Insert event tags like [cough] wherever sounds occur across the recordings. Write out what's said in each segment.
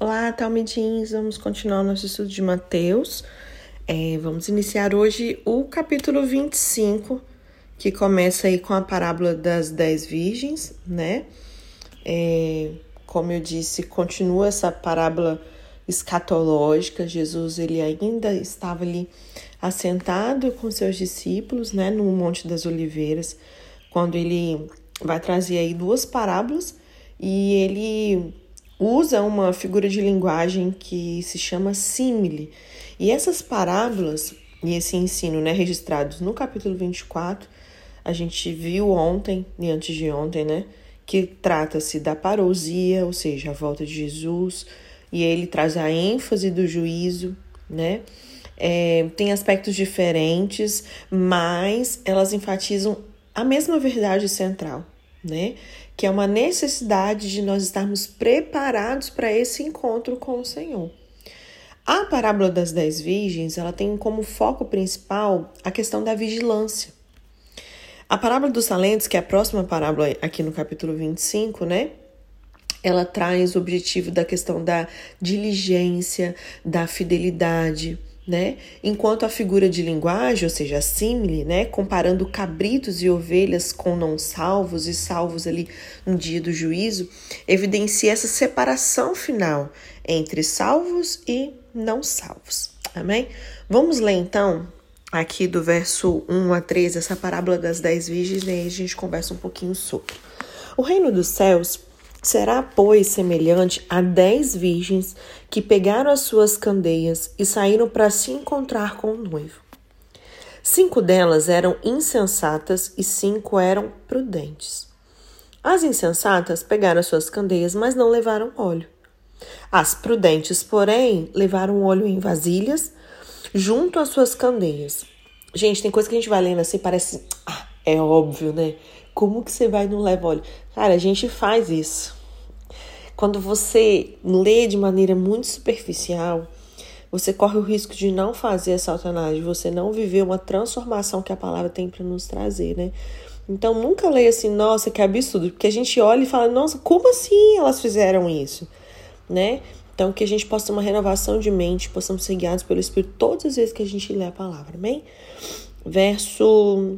Olá, Talmidins! Vamos continuar o nosso estudo de Mateus. É, vamos iniciar hoje o capítulo 25, que começa aí com a parábola das dez virgens, né? É, como eu disse, continua essa parábola escatológica. Jesus ele ainda estava ali assentado com seus discípulos, né, no Monte das Oliveiras, quando ele vai trazer aí duas parábolas e ele usa uma figura de linguagem que se chama símile. E essas parábolas e esse ensino, né, registrados no capítulo 24, a gente viu ontem e antes de ontem, né, que trata-se da parousia, ou seja, a volta de Jesus, e ele traz a ênfase do juízo, né? É, tem aspectos diferentes, mas elas enfatizam a mesma verdade central, né? Que é uma necessidade de nós estarmos preparados para esse encontro com o Senhor. A parábola das dez virgens, ela tem como foco principal a questão da vigilância. A parábola dos talentos, que é a próxima parábola aqui no capítulo 25, né? Ela traz o objetivo da questão da diligência, da fidelidade, né? Enquanto a figura de linguagem, ou seja, a símile, né, comparando cabritos e ovelhas com não salvos e salvos ali no dia do juízo, evidencia essa separação final entre salvos e não salvos. Amém? Vamos ler então aqui do verso 1 a 3 essa parábola das dez virgens e aí a gente conversa um pouquinho sobre. O reino dos céus Será, pois, semelhante a dez virgens que pegaram as suas candeias e saíram para se encontrar com o noivo. Cinco delas eram insensatas e cinco eram prudentes. As insensatas pegaram as suas candeias, mas não levaram óleo. As prudentes, porém, levaram óleo em vasilhas junto às suas candeias. Gente, tem coisa que a gente vai lendo assim, parece. Ah, é óbvio, né? Como que você vai e não leva óleo? Cara, a gente faz isso. Quando você lê de maneira muito superficial, você corre o risco de não fazer essa autoanálise, de você não viver uma transformação que a palavra tem para nos trazer, né? Então nunca leia assim, nossa, que absurdo, porque a gente olha e fala, nossa, como assim elas fizeram isso, né? Então que a gente possa ter uma renovação de mente, possamos ser guiados pelo Espírito todas as vezes que a gente lê a palavra, amém? Verso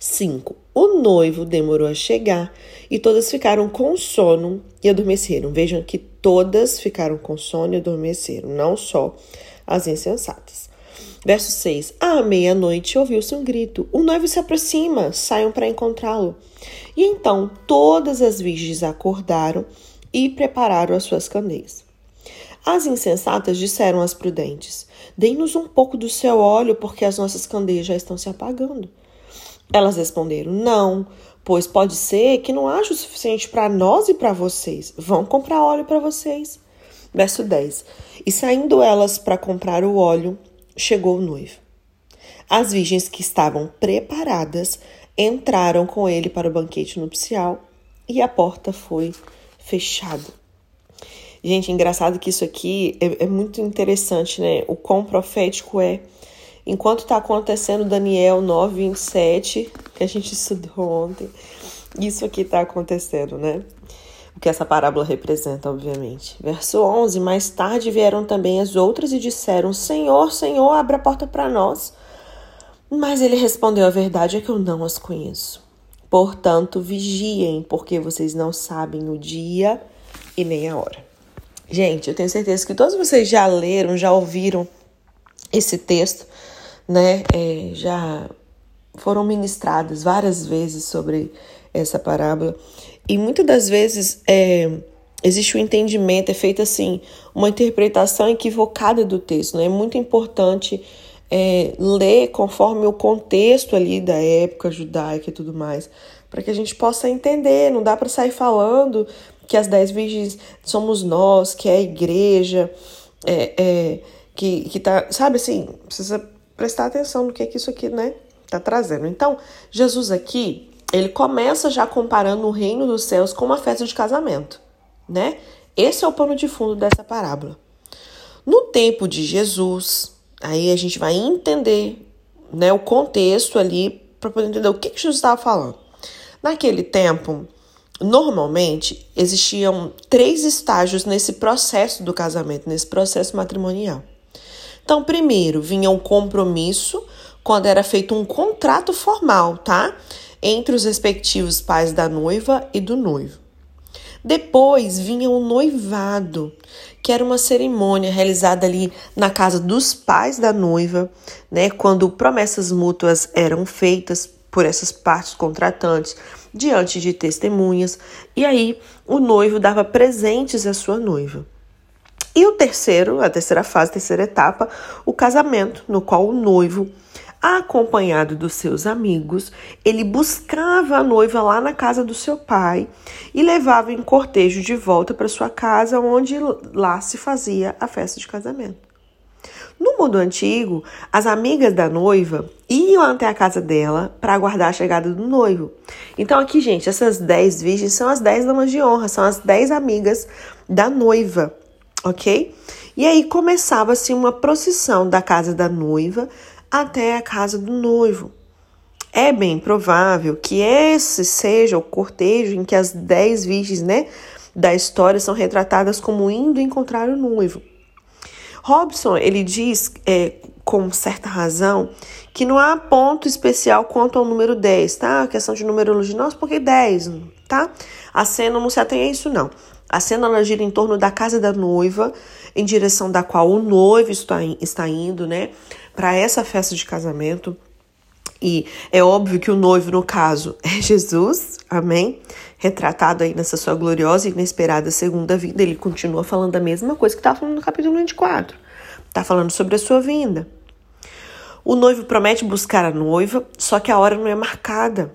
5. O noivo demorou a chegar e todas ficaram com sono e adormeceram. Vejam que todas ficaram com sono e adormeceram, não só as insensatas. Verso 6. À meia-noite ouviu-se um grito: O noivo se aproxima, saiam para encontrá-lo. E então todas as virgens acordaram e prepararam as suas candeias. As insensatas disseram às prudentes: Dê-nos um pouco do seu óleo, porque as nossas candeias já estão se apagando. Elas responderam: Não, pois pode ser que não haja o suficiente para nós e para vocês. Vão comprar óleo para vocês. Verso 10: E saindo elas para comprar o óleo, chegou o noivo. As virgens que estavam preparadas entraram com ele para o banquete nupcial e a porta foi fechada. Gente, engraçado que isso aqui é, é muito interessante, né? O quão profético é enquanto está acontecendo Daniel 9, 27, que a gente estudou ontem, isso aqui está acontecendo, né? O que essa parábola representa, obviamente. Verso 11: Mais tarde vieram também as outras e disseram: Senhor, Senhor, abra a porta para nós. Mas ele respondeu: A verdade é que eu não as conheço. Portanto, vigiem, porque vocês não sabem o dia e nem a hora. Gente, eu tenho certeza que todos vocês já leram, já ouviram esse texto né, é, já foram ministradas várias vezes sobre essa parábola. E muitas das vezes é, existe o um entendimento, é feita assim, uma interpretação equivocada do texto. Né? É muito importante é, ler conforme o contexto ali da época judaica e tudo mais, para que a gente possa entender. Não dá para sair falando que as dez virgens somos nós, que é a igreja, é, é, que, que tá, sabe assim, precisa prestar atenção no que, é que isso aqui, né, tá trazendo. Então, Jesus aqui, ele começa já comparando o reino dos céus com uma festa de casamento, né? Esse é o pano de fundo dessa parábola. No tempo de Jesus, aí a gente vai entender, né, o contexto ali para poder entender o que, que Jesus estava falando. Naquele tempo, Normalmente existiam três estágios nesse processo do casamento, nesse processo matrimonial. Então, primeiro vinha um compromisso, quando era feito um contrato formal, tá? Entre os respectivos pais da noiva e do noivo. Depois vinha o noivado, que era uma cerimônia realizada ali na casa dos pais da noiva, né, quando promessas mútuas eram feitas por essas partes contratantes diante de testemunhas, e aí o noivo dava presentes à sua noiva. E o terceiro, a terceira fase, a terceira etapa, o casamento, no qual o noivo acompanhado dos seus amigos, ele buscava a noiva lá na casa do seu pai e levava em cortejo de volta para sua casa, onde lá se fazia a festa de casamento. No mundo antigo, as amigas da noiva iam até a casa dela para aguardar a chegada do noivo. Então, aqui, gente, essas 10 virgens são as 10 damas de honra, são as 10 amigas da noiva, ok? E aí começava-se uma procissão da casa da noiva até a casa do noivo. É bem provável que esse seja o cortejo em que as dez virgens né, da história são retratadas como indo encontrar o noivo. Robson ele diz é, com certa razão que não há ponto especial quanto ao número 10, tá? A questão de numerologia, nossa, porque 10, tá? A cena não se atém a isso, não. A cena ela gira em torno da casa da noiva, em direção da qual o noivo está, está indo, né? para essa festa de casamento. E é óbvio que o noivo, no caso, [laughs] é Jesus, amém? Retratado aí nessa sua gloriosa e inesperada segunda vinda. Ele continua falando a mesma coisa que estava falando no capítulo 24. Está falando sobre a sua vinda. O noivo promete buscar a noiva, só que a hora não é marcada,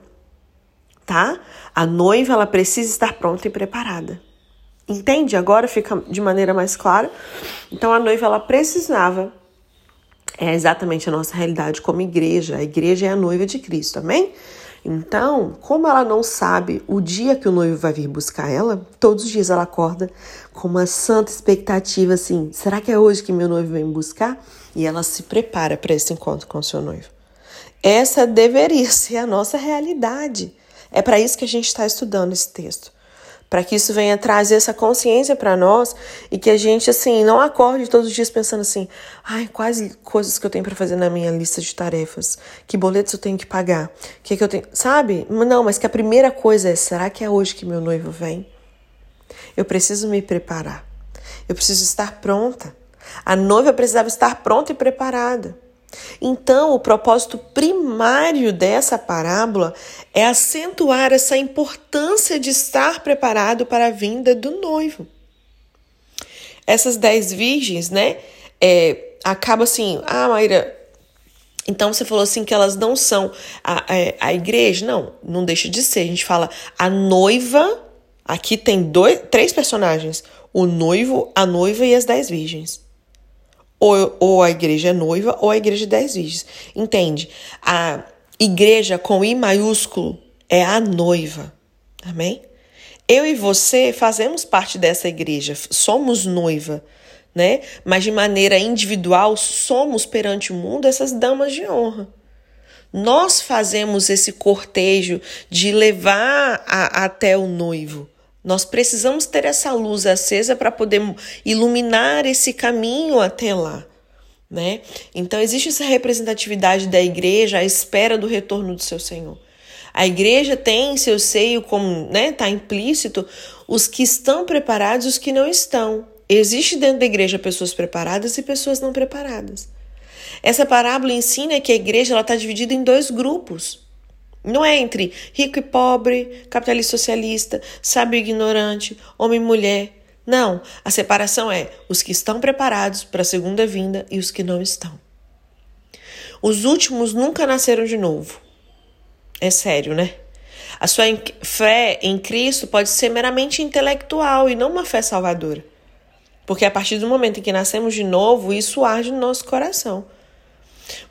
tá? A noiva ela precisa estar pronta e preparada. Entende? Agora fica de maneira mais clara. Então a noiva ela precisava é exatamente a nossa realidade como igreja. A igreja é a noiva de Cristo, amém? Então, como ela não sabe o dia que o noivo vai vir buscar ela, todos os dias ela acorda com uma santa expectativa assim: será que é hoje que meu noivo vem me buscar? E ela se prepara para esse encontro com o seu noivo. Essa deveria [laughs] ser a nossa realidade. É para isso que a gente está estudando esse texto para que isso venha trazer essa consciência para nós e que a gente assim não acorde todos os dias pensando assim, ai, quais coisas que eu tenho para fazer na minha lista de tarefas, que boletos eu tenho que pagar, que que eu tenho, sabe? Não, mas que a primeira coisa é, será que é hoje que meu noivo vem? Eu preciso me preparar. Eu preciso estar pronta. A noiva precisava estar pronta e preparada. Então, o propósito primário dessa parábola é acentuar essa importância de estar preparado para a vinda do noivo. Essas dez virgens, né? É, acaba assim, ah, Maíra, então você falou assim que elas não são a, a, a igreja? Não, não deixa de ser. A gente fala a noiva. Aqui tem dois, três personagens: o noivo, a noiva e as dez virgens ou, ou a igreja é noiva ou a igreja de dez virgens. Entende? A igreja com I maiúsculo é a noiva. Amém? Eu e você fazemos parte dessa igreja, somos noiva, né? Mas de maneira individual, somos perante o mundo essas damas de honra. Nós fazemos esse cortejo de levar a, até o noivo. Nós precisamos ter essa luz acesa para poder iluminar esse caminho até lá. Né? Então, existe essa representatividade da igreja à espera do retorno do seu Senhor. A igreja tem em seu seio, como está né, tá implícito, os que estão preparados e os que não estão. Existe dentro da igreja pessoas preparadas e pessoas não preparadas. Essa parábola ensina que a igreja está dividida em dois grupos. Não é entre rico e pobre, capitalista e socialista, sábio e ignorante, homem e mulher. Não, a separação é os que estão preparados para a segunda vinda e os que não estão. Os últimos nunca nasceram de novo. É sério, né? A sua fé em Cristo pode ser meramente intelectual e não uma fé salvadora. Porque a partir do momento em que nascemos de novo, isso arde no nosso coração.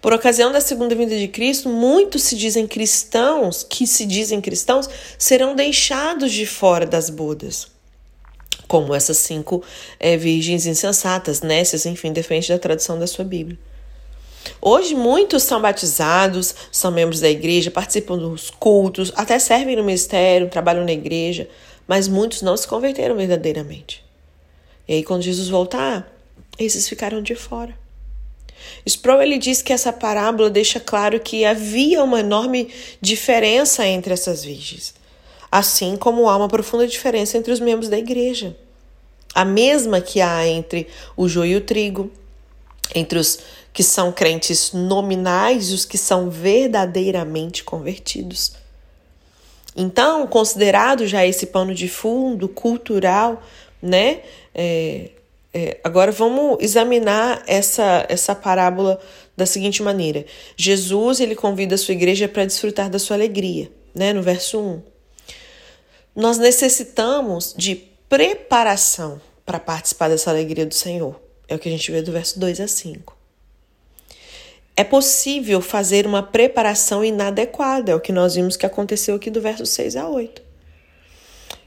Por ocasião da segunda vinda de Cristo, muitos se dizem cristãos, que se dizem cristãos, serão deixados de fora das bodas. Como essas cinco é, virgens insensatas, nécias, enfim, defende da tradução da sua Bíblia. Hoje muitos são batizados, são membros da igreja, participam dos cultos, até servem no ministério, trabalham na igreja, mas muitos não se converteram verdadeiramente. E aí quando Jesus voltar, esses ficaram de fora. Sproul ele diz que essa parábola deixa claro que havia uma enorme diferença entre essas virgens, assim como há uma profunda diferença entre os membros da igreja. A mesma que há entre o joio e o trigo, entre os que são crentes nominais e os que são verdadeiramente convertidos. Então, considerado já esse pano de fundo cultural, né? É, é, agora vamos examinar essa, essa parábola da seguinte maneira: Jesus ele convida a sua igreja para desfrutar da sua alegria, né? No verso 1. Nós necessitamos de preparação para participar dessa alegria do Senhor. É o que a gente vê do verso 2 a 5. É possível fazer uma preparação inadequada, é o que nós vimos que aconteceu aqui do verso 6 a 8.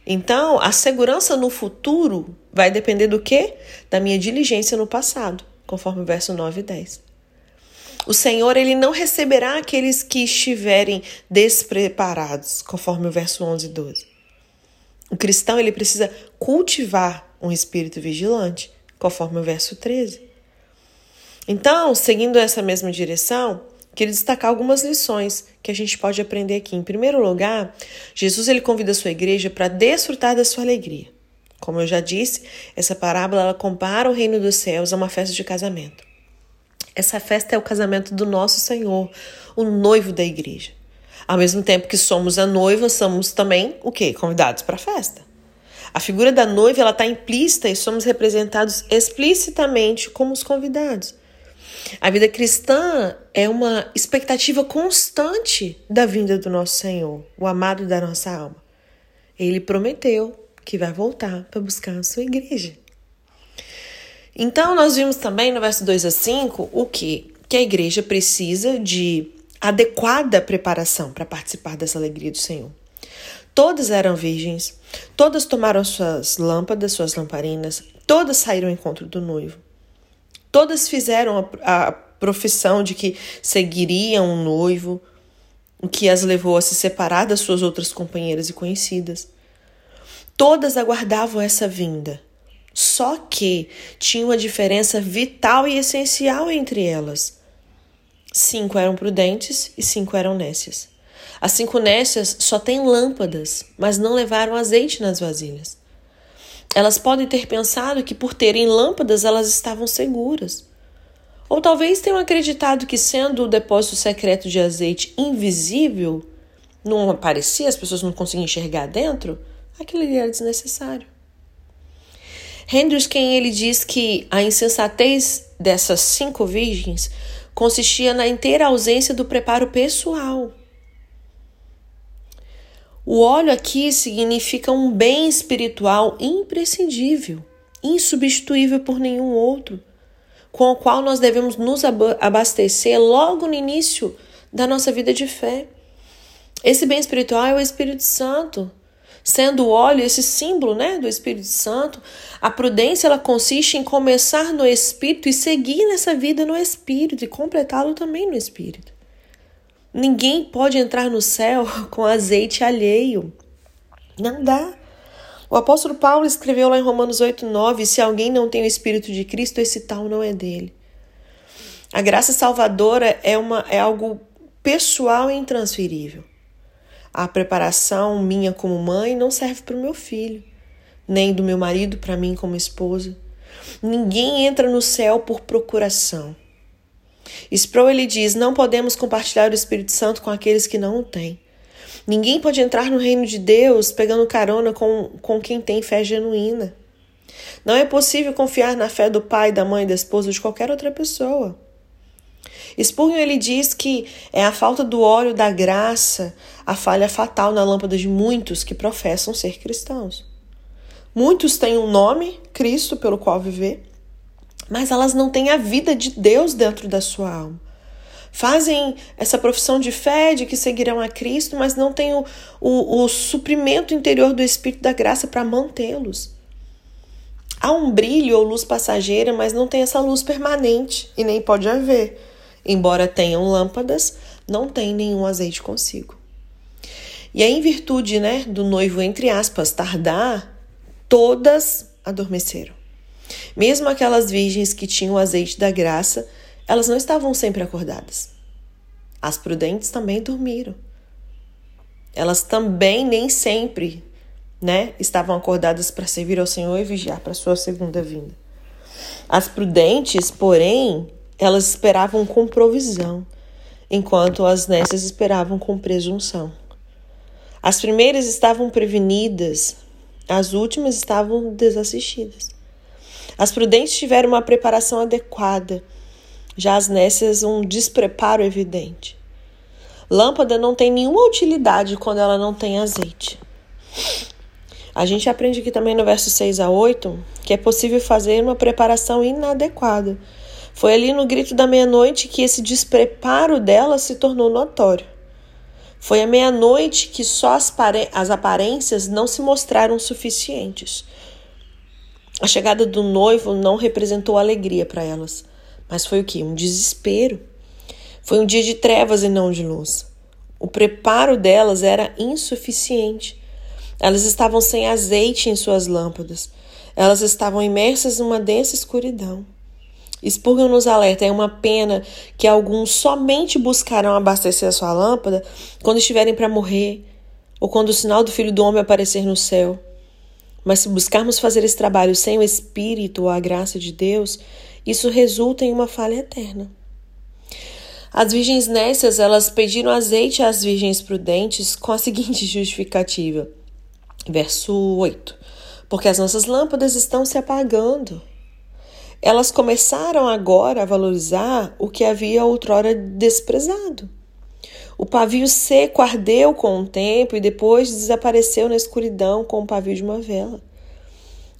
Então, a segurança no futuro vai depender do quê? Da minha diligência no passado, conforme o verso 9 e 10. O Senhor ele não receberá aqueles que estiverem despreparados, conforme o verso 11 e 12. O cristão ele precisa cultivar um espírito vigilante, conforme o verso 13. Então, seguindo essa mesma direção, queria destacar algumas lições que a gente pode aprender aqui. Em primeiro lugar, Jesus ele convida a sua igreja para desfrutar da sua alegria. Como eu já disse, essa parábola ela compara o reino dos céus a uma festa de casamento. Essa festa é o casamento do nosso Senhor, o noivo da igreja. Ao mesmo tempo que somos a noiva, somos também o quê? Convidados para a festa. A figura da noiva ela está implícita e somos representados explicitamente como os convidados. A vida cristã é uma expectativa constante da vinda do nosso Senhor, o amado da nossa alma. Ele prometeu que vai voltar para buscar a sua igreja. Então, nós vimos também no verso 2 a 5 o que? Que a igreja precisa de adequada preparação para participar dessa alegria do Senhor. Todas eram virgens, todas tomaram suas lâmpadas, suas lamparinas, todas saíram ao encontro do noivo. Todas fizeram a, a profissão de que seguiriam um noivo, o que as levou a se separar das suas outras companheiras e conhecidas. Todas aguardavam essa vinda, só que tinha uma diferença vital e essencial entre elas. Cinco eram prudentes e cinco eram nécias. As cinco nécias só têm lâmpadas, mas não levaram azeite nas vasilhas. Elas podem ter pensado que por terem lâmpadas elas estavam seguras. Ou talvez tenham acreditado que, sendo o depósito secreto de azeite invisível, não aparecia, as pessoas não conseguiam enxergar dentro, aquilo ali era desnecessário. Hendricks, quem ele diz que a insensatez dessas cinco virgens consistia na inteira ausência do preparo pessoal. O óleo aqui significa um bem espiritual imprescindível, insubstituível por nenhum outro, com o qual nós devemos nos abastecer logo no início da nossa vida de fé. Esse bem espiritual é o Espírito Santo. Sendo o óleo esse símbolo, né, do Espírito Santo, a prudência ela consiste em começar no Espírito e seguir nessa vida no Espírito e completá-lo também no Espírito. Ninguém pode entrar no céu [laughs] com azeite alheio. Não dá. O apóstolo Paulo escreveu lá em Romanos 8:9, se alguém não tem o espírito de Cristo, esse tal não é dele. A graça salvadora é uma é algo pessoal e intransferível. A preparação minha como mãe não serve para o meu filho, nem do meu marido para mim como esposa. Ninguém entra no céu por procuração. Sproul ele diz: não podemos compartilhar o Espírito Santo com aqueles que não o têm. Ninguém pode entrar no reino de Deus pegando carona com, com quem tem fé genuína. Não é possível confiar na fé do pai, da mãe, da esposa ou de qualquer outra pessoa. Spurgeon ele diz que é a falta do óleo da graça a falha fatal na lâmpada de muitos que professam ser cristãos. Muitos têm um nome, Cristo, pelo qual viver, mas elas não têm a vida de Deus dentro da sua alma. Fazem essa profissão de fé de que seguirão a Cristo, mas não têm o, o, o suprimento interior do Espírito da graça para mantê-los. Há um brilho ou luz passageira, mas não tem essa luz permanente e nem pode haver. Embora tenham lâmpadas, não têm nenhum azeite consigo. E aí, em virtude né, do noivo, entre aspas, tardar, todas adormeceram. Mesmo aquelas virgens que tinham o azeite da graça, elas não estavam sempre acordadas. As prudentes também dormiram. Elas também nem sempre né, estavam acordadas para servir ao Senhor e vigiar para sua segunda vinda. As prudentes, porém, elas esperavam com provisão, enquanto as nécias esperavam com presunção. As primeiras estavam prevenidas, as últimas estavam desassistidas. As prudentes tiveram uma preparação adequada, já as nécias um despreparo evidente. Lâmpada não tem nenhuma utilidade quando ela não tem azeite. A gente aprende aqui também no verso 6 a 8 que é possível fazer uma preparação inadequada. Foi ali no grito da meia-noite que esse despreparo dela se tornou notório. Foi à meia-noite que só as, as aparências não se mostraram suficientes. A chegada do noivo não representou alegria para elas, mas foi o que? Um desespero. Foi um dia de trevas e não de luz. O preparo delas era insuficiente. Elas estavam sem azeite em suas lâmpadas. Elas estavam imersas numa densa escuridão. Spurgeon nos alerta: é uma pena que alguns somente buscarão abastecer a sua lâmpada quando estiverem para morrer ou quando o sinal do Filho do Homem aparecer no céu. Mas se buscarmos fazer esse trabalho sem o Espírito ou a graça de Deus, isso resulta em uma falha eterna. As virgens nécias, elas pediram azeite às virgens prudentes com a [laughs] seguinte justificativa. Verso 8. Porque as nossas lâmpadas estão se apagando. Elas começaram agora a valorizar o que havia outrora desprezado. O pavio seco ardeu com o tempo e depois desapareceu na escuridão com o pavio de uma vela.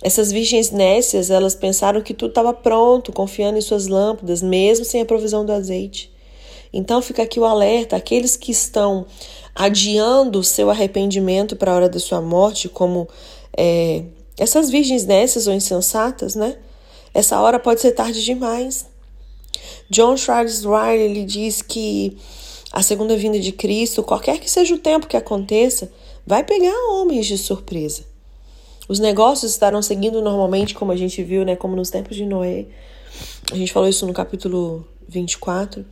Essas virgens nécias, elas pensaram que tudo estava pronto, confiando em suas lâmpadas, mesmo sem a provisão do azeite. Então fica aqui o alerta: aqueles que estão adiando o seu arrependimento para a hora da sua morte, como é, essas virgens nécias ou insensatas, né? Essa hora pode ser tarde demais. John Charles Riley ele diz que a segunda vinda de Cristo, qualquer que seja o tempo que aconteça, vai pegar homens de surpresa. Os negócios estarão seguindo normalmente, como a gente viu, né, como nos tempos de Noé. A gente falou isso no capítulo 24.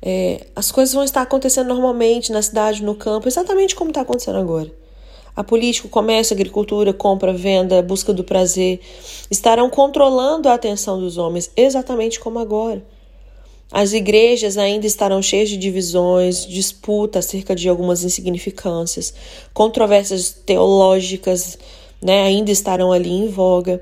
É, as coisas vão estar acontecendo normalmente na cidade, no campo, exatamente como está acontecendo agora. A política, o comércio, a agricultura, compra, venda, busca do prazer estarão controlando a atenção dos homens, exatamente como agora. As igrejas ainda estarão cheias de divisões, disputa acerca de algumas insignificâncias, controvérsias teológicas né, ainda estarão ali em voga.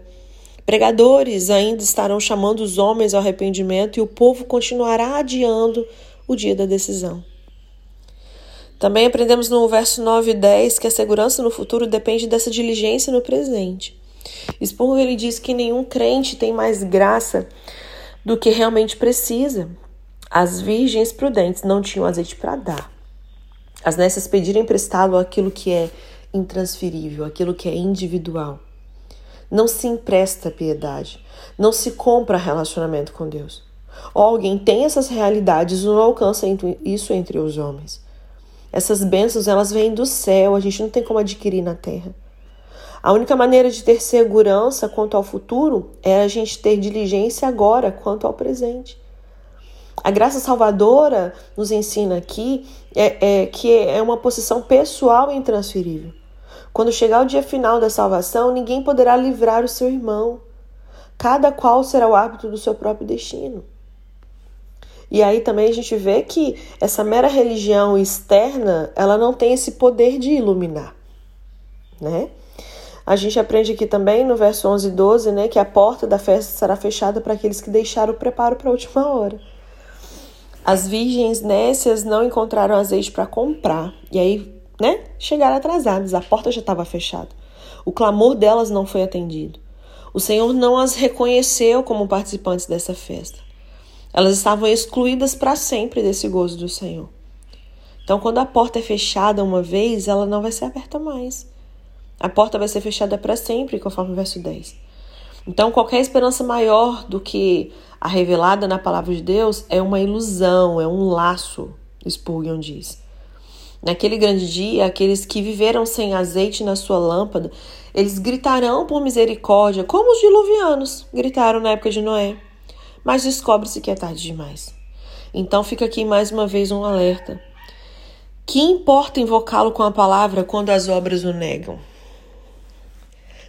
Pregadores ainda estarão chamando os homens ao arrependimento e o povo continuará adiando o dia da decisão. Também aprendemos no verso 9 e 10 que a segurança no futuro depende dessa diligência no presente. Spurgeon ele diz que nenhum crente tem mais graça do que realmente precisa. As virgens prudentes não tinham azeite para dar. As nessas pediram emprestá-lo aquilo que é intransferível, aquilo que é individual. Não se empresta piedade, não se compra relacionamento com Deus. Ou alguém tem essas realidades e não alcança isso entre os homens. Essas bênçãos, elas vêm do céu, a gente não tem como adquirir na terra. A única maneira de ter segurança quanto ao futuro é a gente ter diligência agora quanto ao presente. A graça salvadora nos ensina aqui é, é, que é uma posição pessoal e intransferível. Quando chegar o dia final da salvação, ninguém poderá livrar o seu irmão. Cada qual será o árbitro do seu próprio destino. E aí também a gente vê que essa mera religião externa, ela não tem esse poder de iluminar, né? A gente aprende aqui também no verso 11 e 12, né, que a porta da festa será fechada para aqueles que deixaram o preparo para a última hora. As virgens nécias não encontraram azeite para comprar. E aí, né, chegaram atrasadas, a porta já estava fechada. O clamor delas não foi atendido. O Senhor não as reconheceu como participantes dessa festa. Elas estavam excluídas para sempre desse gozo do Senhor. Então, quando a porta é fechada uma vez, ela não vai ser aberta mais. A porta vai ser fechada para sempre, conforme o verso 10. Então, qualquer esperança maior do que a revelada na palavra de Deus é uma ilusão, é um laço, Spurgeon diz. Naquele grande dia, aqueles que viveram sem azeite na sua lâmpada, eles gritarão por misericórdia, como os diluvianos gritaram na época de Noé. Mas descobre-se que é tarde demais. Então fica aqui mais uma vez um alerta. Que importa invocá-lo com a palavra quando as obras o negam?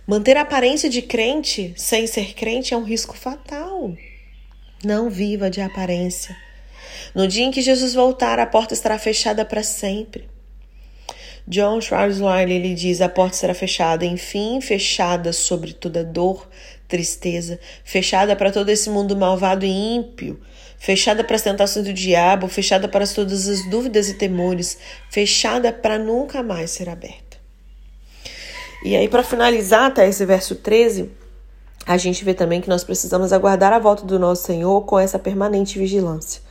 Manter a aparência de crente sem ser crente é um risco fatal. Não viva de aparência. No dia em que Jesus voltar, a porta estará fechada para sempre. John Charles Wiley ele diz: a porta será fechada, enfim, fechada sobre toda dor, tristeza, fechada para todo esse mundo malvado e ímpio, fechada para as tentações do diabo, fechada para todas as dúvidas e temores, fechada para nunca mais ser aberta. E aí, para finalizar, até esse verso 13, a gente vê também que nós precisamos aguardar a volta do nosso Senhor com essa permanente vigilância.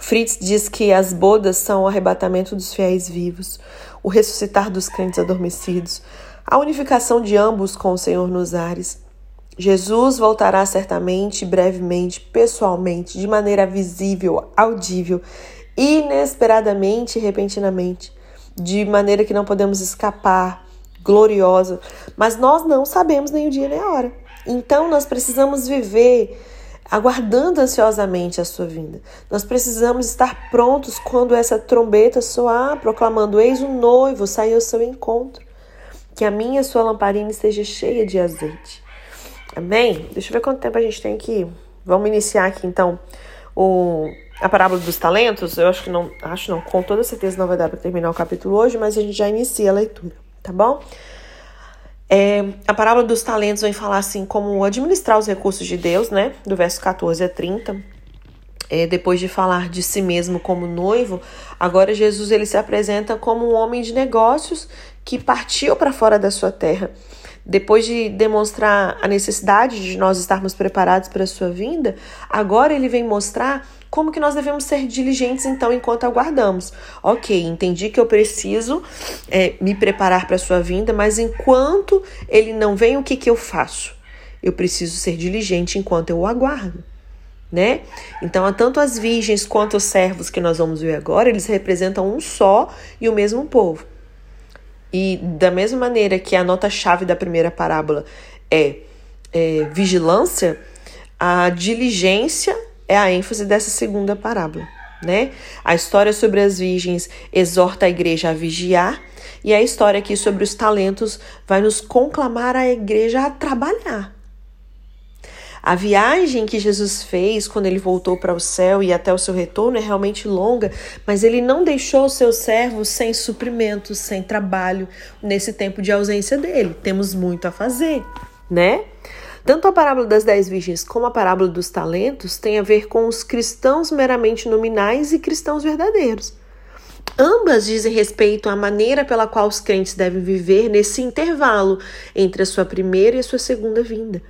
Fritz diz que as bodas são o arrebatamento dos fiéis vivos, o ressuscitar dos crentes adormecidos, a unificação de ambos com o Senhor nos ares. Jesus voltará certamente, brevemente, pessoalmente, de maneira visível, audível, inesperadamente e repentinamente, de maneira que não podemos escapar, gloriosa, mas nós não sabemos nem o dia nem a hora. Então nós precisamos viver aguardando ansiosamente a sua vinda. Nós precisamos estar prontos quando essa trombeta soar, proclamando: Eis o noivo, saiu ao seu encontro. Que a minha sua lamparina esteja cheia de azeite. Amém? Deixa eu ver quanto tempo a gente tem aqui. Vamos iniciar aqui então o, a parábola dos talentos. Eu acho que não, acho não, com toda certeza não vai dar para terminar o capítulo hoje, mas a gente já inicia a leitura tá bom? É, a parábola dos talentos vem falar assim como administrar os recursos de Deus, né? Do verso 14 a 30. É, depois de falar de si mesmo como noivo, agora Jesus ele se apresenta como um homem de negócios que partiu para fora da sua terra. Depois de demonstrar a necessidade de nós estarmos preparados para a sua vinda, agora ele vem mostrar como que nós devemos ser diligentes então enquanto aguardamos? Ok, entendi que eu preciso é, me preparar para a sua vinda, mas enquanto ele não vem, o que, que eu faço? Eu preciso ser diligente enquanto eu o aguardo. Né? Então, tanto as virgens quanto os servos que nós vamos ver agora, eles representam um só e o mesmo povo. E da mesma maneira que a nota-chave da primeira parábola é, é vigilância, a diligência é a ênfase dessa segunda parábola. Né? A história sobre as virgens exorta a igreja a vigiar, e a história aqui sobre os talentos vai nos conclamar a igreja a trabalhar. A viagem que Jesus fez quando ele voltou para o céu e até o seu retorno é realmente longa, mas ele não deixou os seus servos sem suprimento, sem trabalho nesse tempo de ausência dele. Temos muito a fazer, né? Tanto a parábola das dez virgens como a parábola dos talentos têm a ver com os cristãos meramente nominais e cristãos verdadeiros. Ambas dizem respeito à maneira pela qual os crentes devem viver nesse intervalo entre a sua primeira e a sua segunda vinda.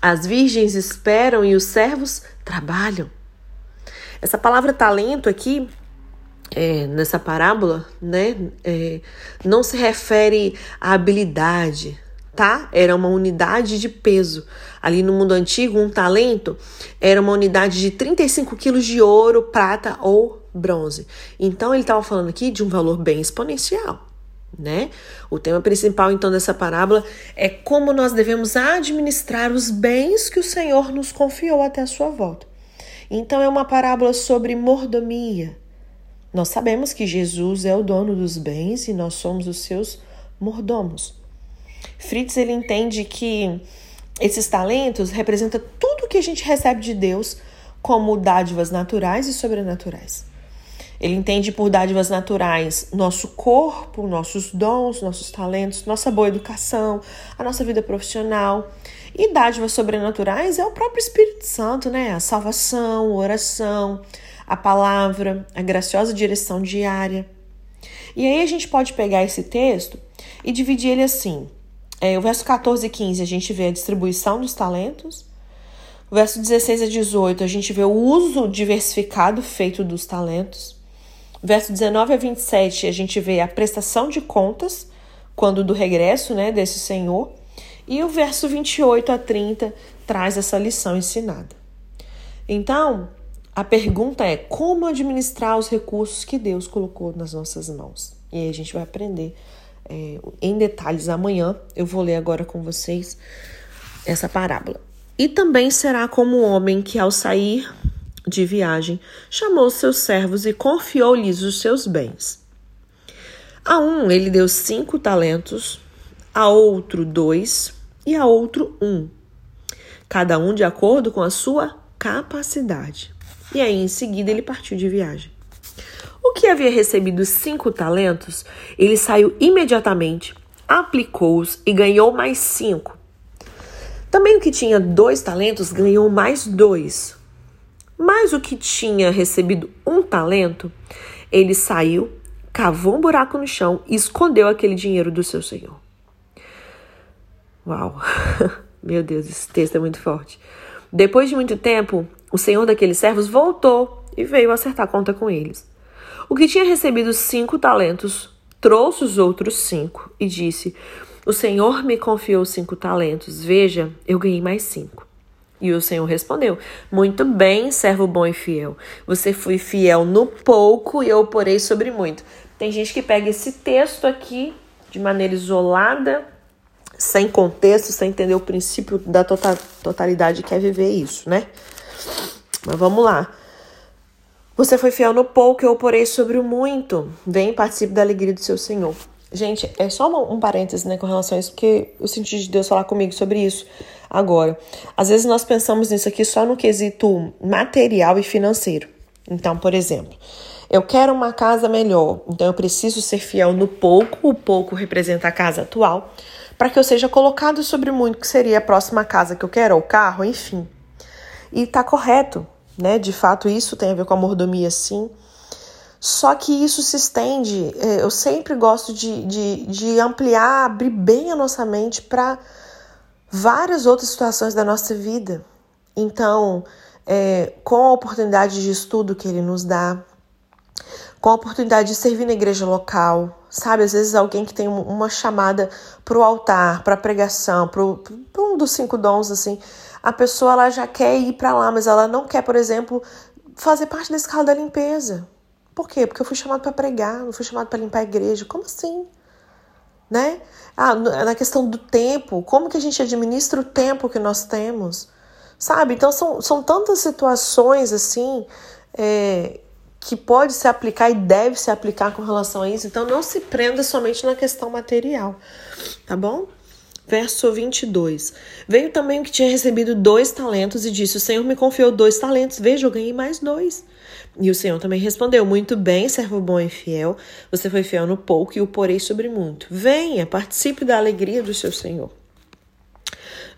As virgens esperam e os servos trabalham. Essa palavra talento aqui, é, nessa parábola, né, é, não se refere à habilidade, tá? Era uma unidade de peso. Ali no mundo antigo, um talento era uma unidade de 35 quilos de ouro, prata ou bronze. Então ele estava falando aqui de um valor bem exponencial. Né? O tema principal então dessa parábola é como nós devemos administrar os bens que o Senhor nos confiou até a sua volta. Então é uma parábola sobre mordomia. Nós sabemos que Jesus é o dono dos bens e nós somos os seus mordomos. Fritz ele entende que esses talentos representam tudo que a gente recebe de Deus como dádivas naturais e sobrenaturais. Ele entende por dádivas naturais nosso corpo, nossos dons, nossos talentos, nossa boa educação, a nossa vida profissional. E dádivas sobrenaturais é o próprio Espírito Santo, né? A salvação, a oração, a palavra, a graciosa direção diária. E aí a gente pode pegar esse texto e dividir ele assim: é, o verso 14 e 15 a gente vê a distribuição dos talentos. O verso 16 a 18 a gente vê o uso diversificado feito dos talentos. Verso 19 a 27 a gente vê a prestação de contas quando do regresso né, desse Senhor. E o verso 28 a 30 traz essa lição ensinada. Então, a pergunta é como administrar os recursos que Deus colocou nas nossas mãos. E aí a gente vai aprender é, em detalhes amanhã. Eu vou ler agora com vocês essa parábola. E também será como o homem que, ao sair de viagem, chamou seus servos e confiou-lhes os seus bens. A um ele deu cinco talentos, a outro dois e a outro um, cada um de acordo com a sua capacidade. E aí, em seguida, ele partiu de viagem. O que havia recebido cinco talentos, ele saiu imediatamente, aplicou-os e ganhou mais cinco. Também o que tinha dois talentos ganhou mais dois. Mas o que tinha recebido um talento, ele saiu, cavou um buraco no chão e escondeu aquele dinheiro do seu senhor. Uau! [laughs] Meu Deus, esse texto é muito forte. Depois de muito tempo, o senhor daqueles servos voltou e veio acertar conta com eles. O que tinha recebido cinco talentos trouxe os outros cinco e disse: O senhor me confiou cinco talentos. Veja, eu ganhei mais cinco. E o Senhor respondeu: Muito bem, servo bom e fiel. Você foi fiel no pouco e eu porei sobre muito. Tem gente que pega esse texto aqui de maneira isolada, sem contexto, sem entender o princípio da tota-, totalidade que é viver isso, né? Mas vamos lá. Você foi fiel no pouco, eu o porei sobre o muito. Vem e participe da alegria do seu Senhor. Gente, é só um, um parênteses, né, com relação a isso, porque eu senti de Deus falar comigo sobre isso agora. Às vezes nós pensamos nisso aqui só no quesito material e financeiro. Então, por exemplo, eu quero uma casa melhor, então eu preciso ser fiel no pouco, o pouco representa a casa atual, para que eu seja colocado sobre muito, que seria a próxima casa que eu quero, o carro, enfim. E tá correto, né? De fato, isso tem a ver com a mordomia, sim. Só que isso se estende, é, eu sempre gosto de, de, de ampliar, abrir bem a nossa mente para várias outras situações da nossa vida. Então, é, com a oportunidade de estudo que ele nos dá, com a oportunidade de servir na igreja local, sabe? Às vezes alguém que tem uma chamada para o altar, para pregação, para um dos cinco dons, assim, a pessoa ela já quer ir para lá, mas ela não quer, por exemplo, fazer parte da escala da limpeza. Por quê? Porque eu fui chamado para pregar, não fui chamado para limpar a igreja. Como assim? Né? Ah, na questão do tempo, como que a gente administra o tempo que nós temos? Sabe? Então são, são tantas situações assim é, que pode se aplicar e deve se aplicar com relação a isso. Então não se prenda somente na questão material, tá bom? Verso 22. Veio também o que tinha recebido dois talentos e disse: O Senhor me confiou dois talentos. Veja, eu ganhei mais dois. E o Senhor também respondeu: Muito bem, servo bom e fiel. Você foi fiel no pouco e o porei sobre muito. Venha, participe da alegria do seu Senhor.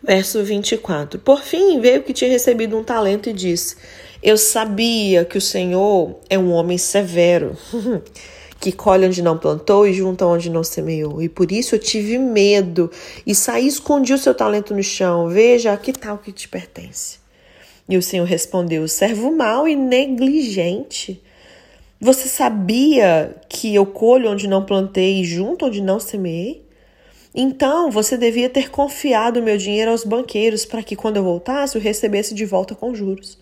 Verso 24. Por fim, veio que tinha recebido um talento e disse: Eu sabia que o Senhor é um homem severo, [laughs] que colhe onde não plantou e junta onde não semeou. E por isso eu tive medo e saí e escondi o seu talento no chão. Veja, que tal que te pertence. E o Senhor respondeu: servo mau e negligente. Você sabia que eu colho onde não plantei e junto onde não semeei? Então você devia ter confiado meu dinheiro aos banqueiros para que, quando eu voltasse, eu recebesse de volta com juros.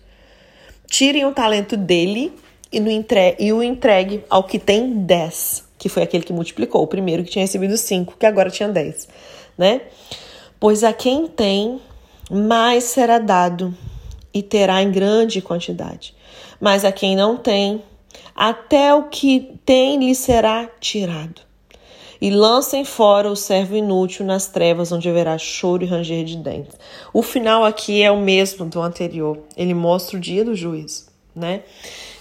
Tirem o talento dele e, no entre... e o entregue ao que tem dez, que foi aquele que multiplicou, o primeiro que tinha recebido cinco, que agora tinha dez, né? Pois a quem tem, mais será dado e terá em grande quantidade. Mas a quem não tem, até o que tem lhe será tirado. E lancem fora o servo inútil nas trevas, onde haverá choro e ranger de dentes. O final aqui é o mesmo do anterior. Ele mostra o dia do juízo, né?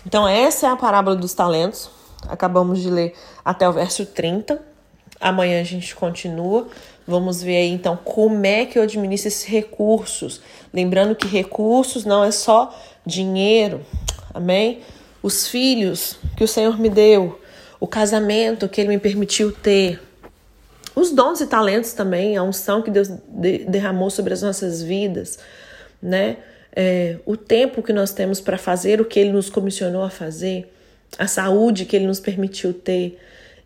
Então, essa é a parábola dos talentos. Acabamos de ler até o verso 30. Amanhã a gente continua. Vamos ver aí então como é que eu administro esses recursos. Lembrando que recursos não é só dinheiro, amém? Os filhos que o Senhor me deu, o casamento que Ele me permitiu ter, os dons e talentos também, a unção que Deus derramou sobre as nossas vidas, né? É, o tempo que nós temos para fazer o que Ele nos comissionou a fazer, a saúde que Ele nos permitiu ter,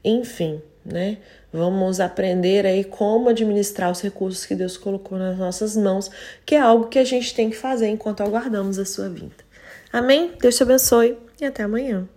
enfim né? Vamos aprender aí como administrar os recursos que Deus colocou nas nossas mãos, que é algo que a gente tem que fazer enquanto aguardamos a sua vinda. Amém? Deus te abençoe e até amanhã.